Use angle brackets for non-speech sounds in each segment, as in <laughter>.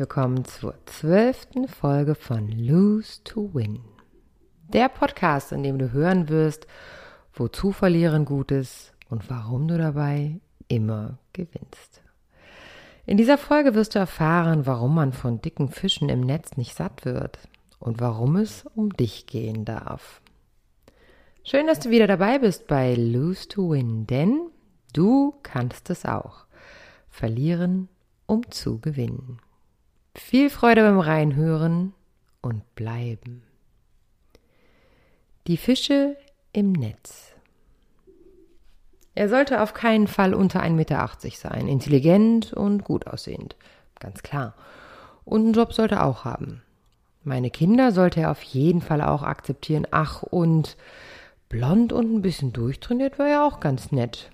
Willkommen zur zwölften Folge von Lose to Win. Der Podcast, in dem du hören wirst, wozu Verlieren gut ist und warum du dabei immer gewinnst. In dieser Folge wirst du erfahren, warum man von dicken Fischen im Netz nicht satt wird und warum es um dich gehen darf. Schön, dass du wieder dabei bist bei Lose to Win, denn du kannst es auch. Verlieren um zu gewinnen. Viel Freude beim Reinhören und bleiben. Die Fische im Netz. Er sollte auf keinen Fall unter 1,80 Meter sein, intelligent und gut aussehend, ganz klar. Und einen Job sollte er auch haben. Meine Kinder sollte er auf jeden Fall auch akzeptieren. Ach, und blond und ein bisschen durchtrainiert war ja auch ganz nett.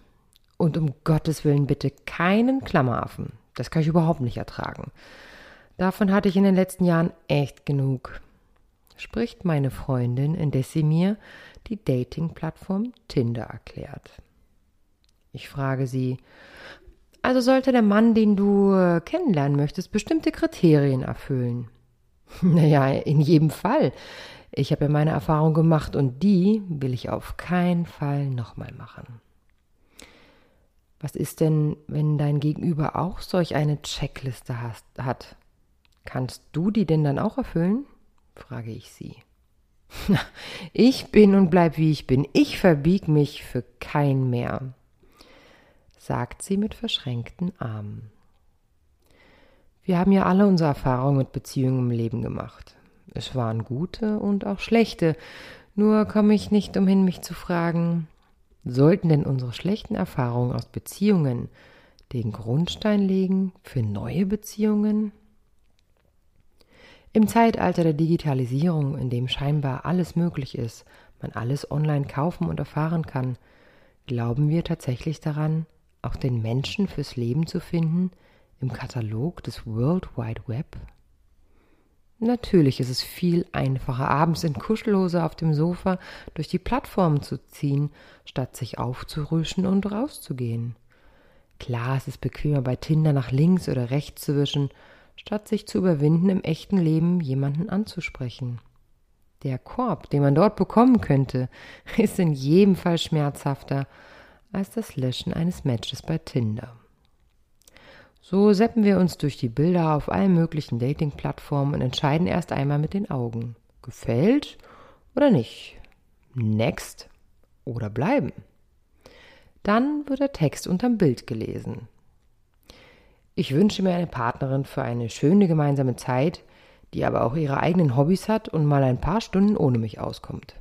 Und um Gottes Willen bitte keinen Klammeraffen. Das kann ich überhaupt nicht ertragen. Davon hatte ich in den letzten Jahren echt genug. Spricht meine Freundin, indes sie mir die Dating-Plattform Tinder erklärt. Ich frage sie, also sollte der Mann, den du äh, kennenlernen möchtest, bestimmte Kriterien erfüllen? <laughs> Naja, in jedem Fall. Ich habe ja meine Erfahrung gemacht und die will ich auf keinen Fall nochmal machen. Was ist denn, wenn dein Gegenüber auch solch eine Checkliste hat? Kannst du die denn dann auch erfüllen? frage ich sie. <laughs> ich bin und bleib wie ich bin. Ich verbieg mich für kein mehr, sagt sie mit verschränkten Armen. Wir haben ja alle unsere Erfahrungen mit Beziehungen im Leben gemacht. Es waren gute und auch schlechte. Nur komme ich nicht umhin, mich zu fragen, Sollten denn unsere schlechten Erfahrungen aus Beziehungen den Grundstein legen für neue Beziehungen? Im Zeitalter der Digitalisierung, in dem scheinbar alles möglich ist, man alles online kaufen und erfahren kann, glauben wir tatsächlich daran, auch den Menschen fürs Leben zu finden im Katalog des World Wide Web? Natürlich ist es viel einfacher, abends in Kuschelhose auf dem Sofa durch die Plattformen zu ziehen, statt sich aufzurüschen und rauszugehen. Klar, es ist bequemer, bei Tinder nach links oder rechts zu wischen, statt sich zu überwinden, im echten Leben jemanden anzusprechen. Der Korb, den man dort bekommen könnte, <laughs> ist in jedem Fall schmerzhafter als das Löschen eines Matches bei Tinder. So seppen wir uns durch die Bilder auf allen möglichen Dating-Plattformen und entscheiden erst einmal mit den Augen. Gefällt oder nicht? Next oder bleiben? Dann wird der Text unterm Bild gelesen. Ich wünsche mir eine Partnerin für eine schöne gemeinsame Zeit, die aber auch ihre eigenen Hobbys hat und mal ein paar Stunden ohne mich auskommt.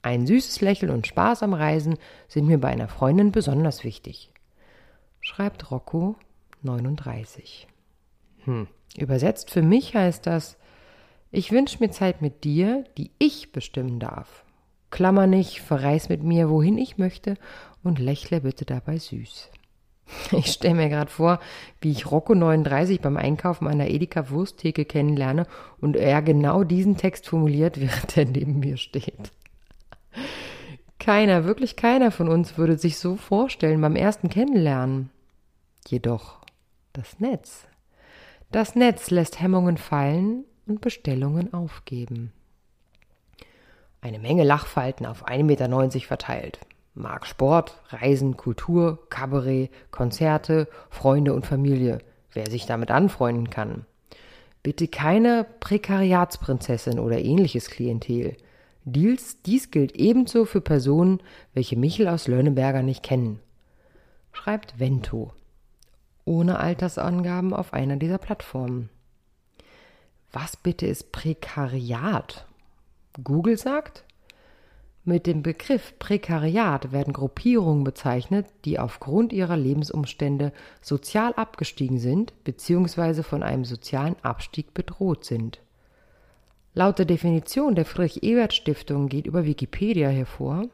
Ein süßes Lächeln und Spaß am Reisen sind mir bei einer Freundin besonders wichtig. Schreibt Rocco 39. Hm. Übersetzt für mich heißt das, ich wünsche mir Zeit mit dir, die ich bestimmen darf. Klammer nicht, verreis mit mir, wohin ich möchte und lächle bitte dabei süß. <laughs> Ich stelle mir gerade vor, wie ich Rocco 39 beim Einkaufen der Edeka Wursttheke kennenlerne und er genau diesen Text formuliert, <laughs> während er neben mir steht. Keiner, wirklich keiner von uns würde sich so vorstellen beim ersten Kennenlernen. Jedoch das Netz. Das Netz lässt Hemmungen fallen und Bestellungen aufgeben. Eine Menge Lachfalten auf 1,90 Meter verteilt. Mag Sport, Reisen, Kultur, Kabarett, Konzerte, Freunde und Familie. Wer sich damit anfreunden kann. Bitte keine Prekariatsprinzessin oder ähnliches Klientel. Dies, dies gilt ebenso für Personen, welche Michel aus Lönneberger nicht kennen. Schreibt Vento ohne Altersangaben auf einer dieser Plattformen. Was bitte ist Prekariat? Google sagt, mit dem Begriff Prekariat werden Gruppierungen bezeichnet, die aufgrund ihrer Lebensumstände sozial abgestiegen sind bzw. von einem sozialen Abstieg bedroht sind. Laut der Definition der Friedrich-Ebert-Stiftung geht über Wikipedia hervor,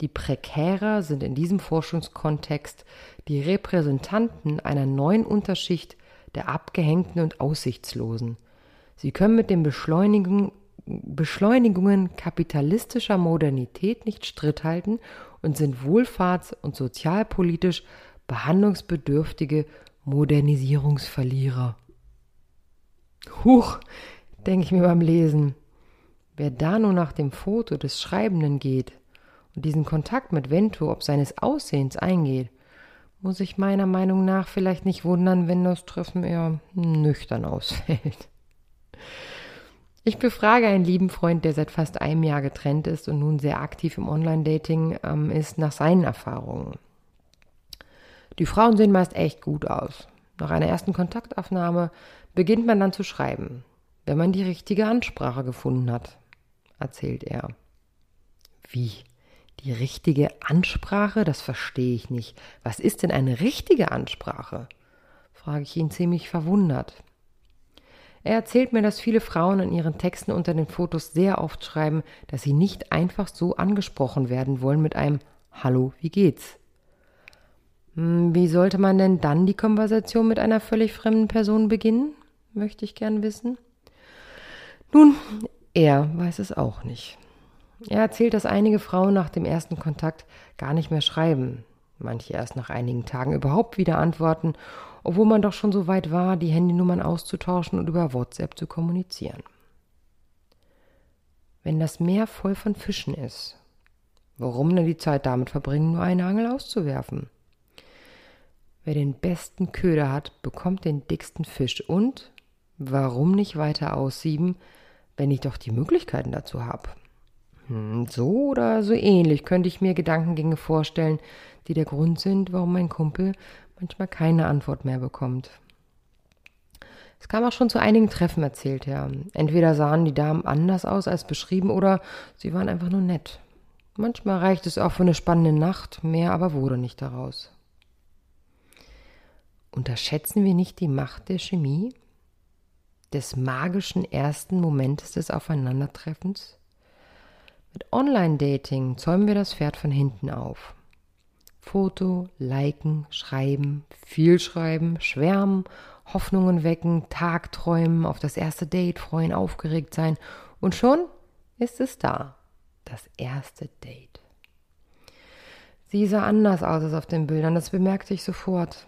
die Prekärer sind in diesem Forschungskontext die Repräsentanten einer neuen Unterschicht der Abgehängten und Aussichtslosen. Sie können mit den Beschleunigung, Beschleunigungen kapitalistischer Modernität nicht Stritt halten und sind wohlfahrts- und sozialpolitisch behandlungsbedürftige Modernisierungsverlierer. Huch, denke ich mir beim Lesen. Wer da nur nach dem Foto des Schreibenden geht und diesen Kontakt mit Vento ob seines Aussehens eingeht, muss ich meiner Meinung nach vielleicht nicht wundern, wenn das Treffen eher nüchtern ausfällt. Ich befrage einen lieben Freund, der seit fast einem Jahr getrennt ist und nun sehr aktiv im Online-Dating ähm, ist, nach seinen Erfahrungen. Die Frauen sehen meist echt gut aus. Nach einer ersten Kontaktaufnahme beginnt man dann zu schreiben, wenn man die richtige Ansprache gefunden hat, erzählt er. Wie? Die richtige Ansprache? Das verstehe ich nicht. Was ist denn eine richtige Ansprache? frage ich ihn ziemlich verwundert. Er erzählt mir, dass viele Frauen in ihren Texten unter den Fotos sehr oft schreiben, dass sie nicht einfach so angesprochen werden wollen mit einem Hallo, wie geht's? Hm, wie sollte man denn dann die Konversation mit einer völlig fremden Person beginnen? Möchte ich gern wissen. Nun, er weiß es auch nicht. Er erzählt, dass einige Frauen nach dem ersten Kontakt gar nicht mehr schreiben, manche erst nach einigen Tagen überhaupt wieder antworten obwohl man doch schon so weit war, die Handynummern auszutauschen und über WhatsApp zu kommunizieren. Wenn das Meer voll von Fischen ist, warum denn die Zeit damit verbringen, nur eine Angel auszuwerfen? Wer den besten Köder hat, bekommt den dicksten Fisch und warum nicht weiter aussieben, wenn ich doch die Möglichkeiten dazu habe? Hm, so oder so ähnlich könnte ich mir Gedankengänge vorstellen, die der Grund sind, warum mein Kumpel manchmal keine Antwort mehr bekommt. Es kam auch schon zu einigen Treffen, erzählt er. Entweder sahen die Damen anders aus als beschrieben oder sie waren einfach nur nett. Manchmal reicht es auch für eine spannende Nacht, mehr aber wurde nicht daraus. Unterschätzen wir nicht die Macht der Chemie, des magischen ersten Momentes des Aufeinandertreffens? Mit Online-Dating zäumen wir das Pferd von hinten auf. Foto, liken, schreiben, viel schreiben, schwärmen, Hoffnungen wecken, Tagträumen, auf das erste Date freuen, aufgeregt sein und schon ist es da. Das erste Date. Sie sah anders aus als auf den Bildern, das bemerkte ich sofort.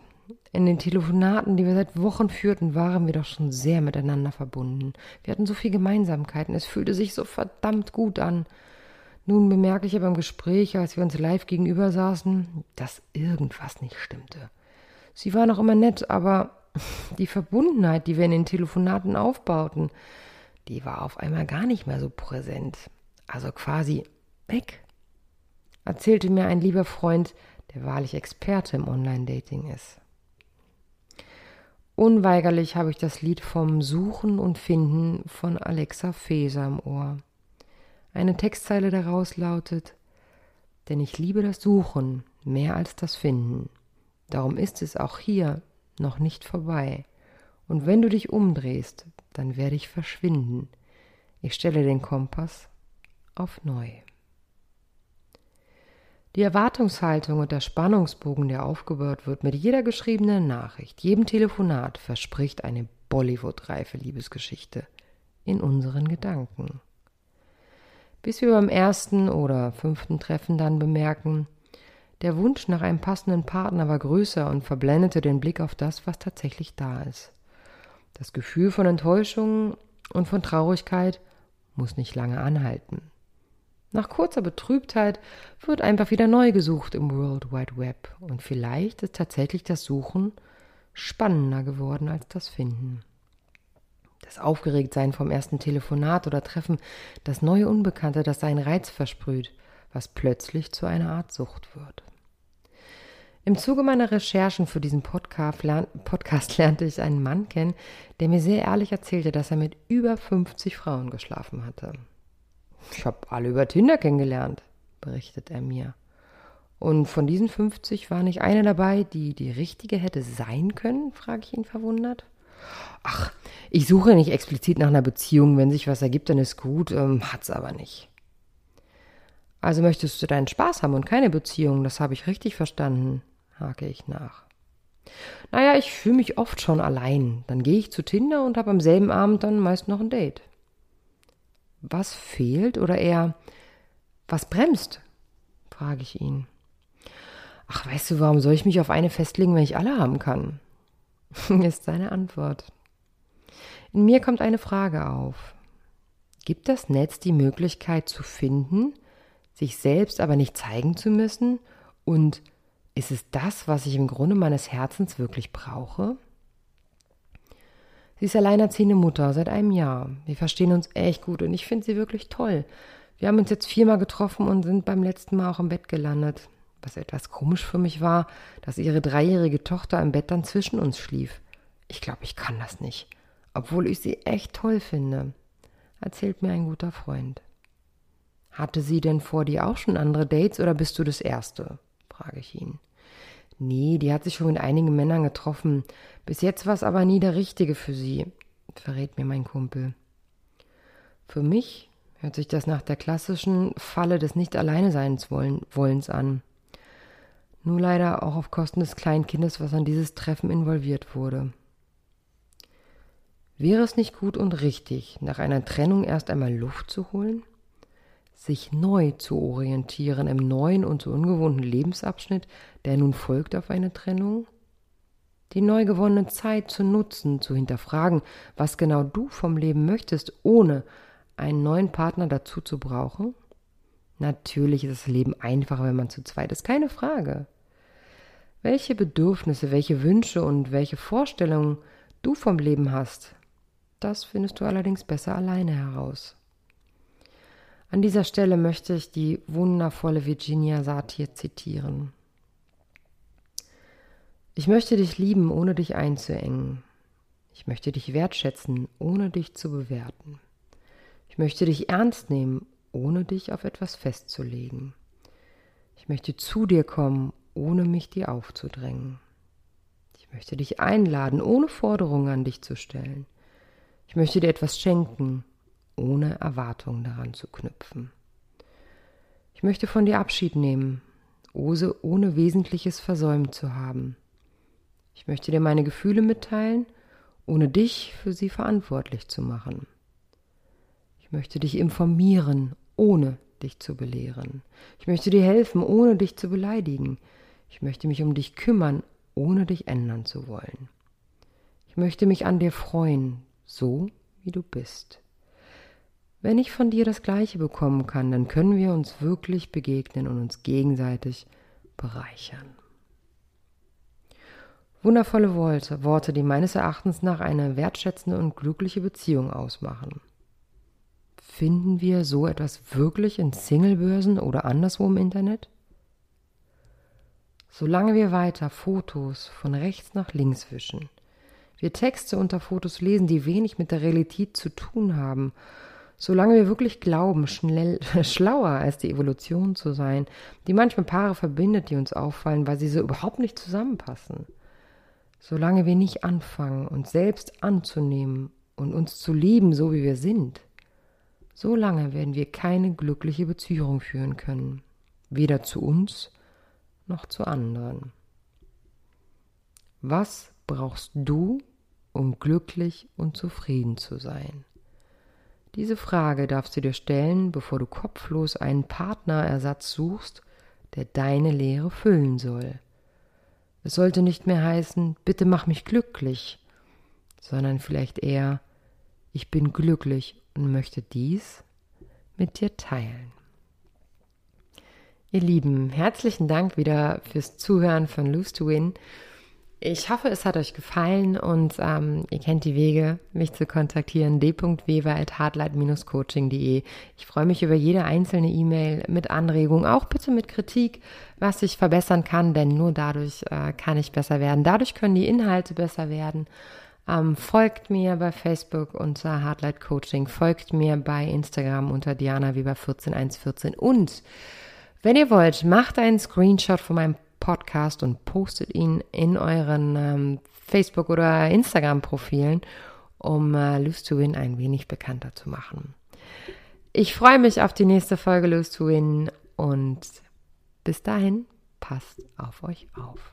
In den Telefonaten, die wir seit Wochen führten, waren wir doch schon sehr miteinander verbunden. Wir hatten so viel Gemeinsamkeiten, es fühlte sich so verdammt gut an. Nun bemerke ich aber im Gespräch, als wir uns live gegenüber saßen, dass irgendwas nicht stimmte. Sie war noch immer nett, aber <laughs> die Verbundenheit, die wir in den Telefonaten aufbauten, die war auf einmal gar nicht mehr so präsent. Also quasi weg. Erzählte mir ein lieber Freund, der wahrlich Experte im Online-Dating ist. Unweigerlich habe ich das Lied vom Suchen und Finden von Alexa Feser im Ohr. Eine Textzeile daraus lautet, denn ich liebe das Suchen mehr als das Finden. Darum ist es auch hier noch nicht vorbei. Und wenn du dich umdrehst, dann werde ich verschwinden. Ich stelle den Kompass auf neu. Die Erwartungshaltung und der Spannungsbogen, der aufgebaut wird mit jeder geschriebenen Nachricht, jedem Telefonat, verspricht eine Bollywood-reife Liebesgeschichte in unseren Gedanken bis wir beim ersten oder fünften Treffen dann bemerken, der Wunsch nach einem passenden Partner war größer und verblendete den Blick auf das, was tatsächlich da ist. Das Gefühl von Enttäuschung und von Traurigkeit muss nicht lange anhalten. Nach kurzer Betrübtheit wird einfach wieder neu gesucht im World Wide Web und vielleicht ist tatsächlich das Suchen spannender geworden als das Finden das Aufgeregtsein vom ersten Telefonat oder Treffen, das neue Unbekannte, das seinen Reiz versprüht, was plötzlich zu einer Art Sucht wird. Im Zuge meiner Recherchen für diesen Podcast, Podcast <laughs> lernte ich einen Mann kennen, der mir sehr ehrlich erzählte, dass er mit über 50 Frauen geschlafen hatte. Ich habe alle über Tinder kennengelernt, berichtet er mir. Und von diesen 50 war nicht eine dabei, die die richtige hätte sein können, frage ich ihn verwundert. Ach, ich suche nicht explizit nach einer Beziehung. Wenn sich was ergibt, dann ist gut, ähm, hat's aber nicht. Also möchtest du deinen Spaß haben und keine Beziehung, das habe ich richtig verstanden, hake ich nach. Naja, ich fühle mich oft schon allein. Dann gehe ich zu Tinder und habe am selben Abend dann meist noch ein Date. Was fehlt oder eher was bremst? frage ich ihn. Ach, weißt du, warum soll ich mich auf eine festlegen, wenn ich alle haben kann? <laughs> ist seine Antwort. In mir kommt eine Frage auf. Gibt das Netz die Möglichkeit zu finden, sich selbst aber nicht zeigen zu müssen? Und ist es das, was ich im Grunde meines Herzens wirklich brauche? Sie ist alleinerziehende Mutter seit einem Jahr. Wir verstehen uns echt gut und ich finde sie wirklich toll. Wir haben uns jetzt viermal getroffen und sind beim letzten Mal auch im Bett gelandet. Was etwas komisch für mich war, dass ihre dreijährige Tochter im Bett dann zwischen uns schlief. Ich glaube, ich kann das nicht. Obwohl ich sie echt toll finde, erzählt mir ein guter Freund. Hatte sie denn vor dir auch schon andere Dates oder bist du das erste? frage ich ihn. Nee, die hat sich schon mit einigen Männern getroffen. Bis jetzt war es aber nie der Richtige für sie, verrät mir mein Kumpel. Für mich hört sich das nach der klassischen Falle des Nicht-Alleine-Seins Wollens an. Nur leider auch auf Kosten des kleinen Kindes, was an dieses Treffen involviert wurde. Wäre es nicht gut und richtig, nach einer Trennung erst einmal Luft zu holen? sich neu zu orientieren im neuen und so ungewohnten Lebensabschnitt, der nun folgt auf eine Trennung? Die neu gewonnene Zeit zu nutzen, zu hinterfragen, was genau du vom Leben möchtest, ohne einen neuen Partner dazu zu brauchen? Natürlich ist das Leben einfacher, wenn man zu zweit ist, keine Frage. Welche Bedürfnisse, welche Wünsche und welche Vorstellungen du vom Leben hast, das findest du allerdings besser alleine heraus. An dieser Stelle möchte ich die wundervolle Virginia Satir zitieren. Ich möchte dich lieben, ohne dich einzuengen. Ich möchte dich wertschätzen, ohne dich zu bewerten. Ich möchte dich ernst nehmen, ohne dich auf etwas festzulegen. Ich möchte zu dir kommen, ohne mich dir aufzudrängen. Ich möchte dich einladen, ohne Forderungen an dich zu stellen. Ich möchte dir etwas schenken, ohne Erwartungen daran zu knüpfen. Ich möchte von dir Abschied nehmen, ohne Wesentliches versäumt zu haben. Ich möchte dir meine Gefühle mitteilen, ohne dich für sie verantwortlich zu machen. Ich möchte dich informieren, ohne dich zu belehren. Ich möchte dir helfen, ohne dich zu beleidigen. Ich möchte mich um dich kümmern, ohne dich ändern zu wollen. Ich möchte mich an dir freuen, so wie du bist. Wenn ich von dir das Gleiche bekommen kann, dann können wir uns wirklich begegnen und uns gegenseitig bereichern. Wundervolle Worte, Worte, die meines Erachtens nach eine wertschätzende und glückliche Beziehung ausmachen. Finden wir so etwas wirklich in Singlebörsen oder anderswo im Internet? Solange wir weiter Fotos von rechts nach links wischen, wir Texte unter Fotos lesen, die wenig mit der Realität zu tun haben. Solange wir wirklich glauben, schnell, <laughs> schlauer als die Evolution zu sein, die manchmal Paare verbindet, die uns auffallen, weil sie so überhaupt nicht zusammenpassen. Solange wir nicht anfangen, uns selbst anzunehmen und uns zu lieben, so wie wir sind, so lange werden wir keine glückliche Beziehung führen können, weder zu uns noch zu anderen. Was brauchst du, um glücklich und zufrieden zu sein? Diese Frage darfst du dir stellen, bevor du kopflos einen Partnerersatz suchst, der deine Leere füllen soll. Es sollte nicht mehr heißen, bitte mach mich glücklich, sondern vielleicht eher, ich bin glücklich und möchte dies mit dir teilen. Ihr Lieben, herzlichen Dank wieder fürs Zuhören von Lose to Win. Ich hoffe, es hat euch gefallen und ähm, ihr kennt die Wege, mich zu kontaktieren. d.weber.hardlight-coaching.de. Ich freue mich über jede einzelne E-Mail mit Anregung, auch bitte mit Kritik, was ich verbessern kann, denn nur dadurch äh, kann ich besser werden. Dadurch können die Inhalte besser werden. Ähm, folgt mir bei Facebook unter Hardlight Coaching, folgt mir bei Instagram unter Diana Weber 14114 und wenn ihr wollt, macht einen Screenshot von meinem Podcast und postet ihn in euren ähm, Facebook- oder Instagram-Profilen, um äh, Lose to Win ein wenig bekannter zu machen. Ich freue mich auf die nächste Folge Lose to Win und bis dahin passt auf euch auf.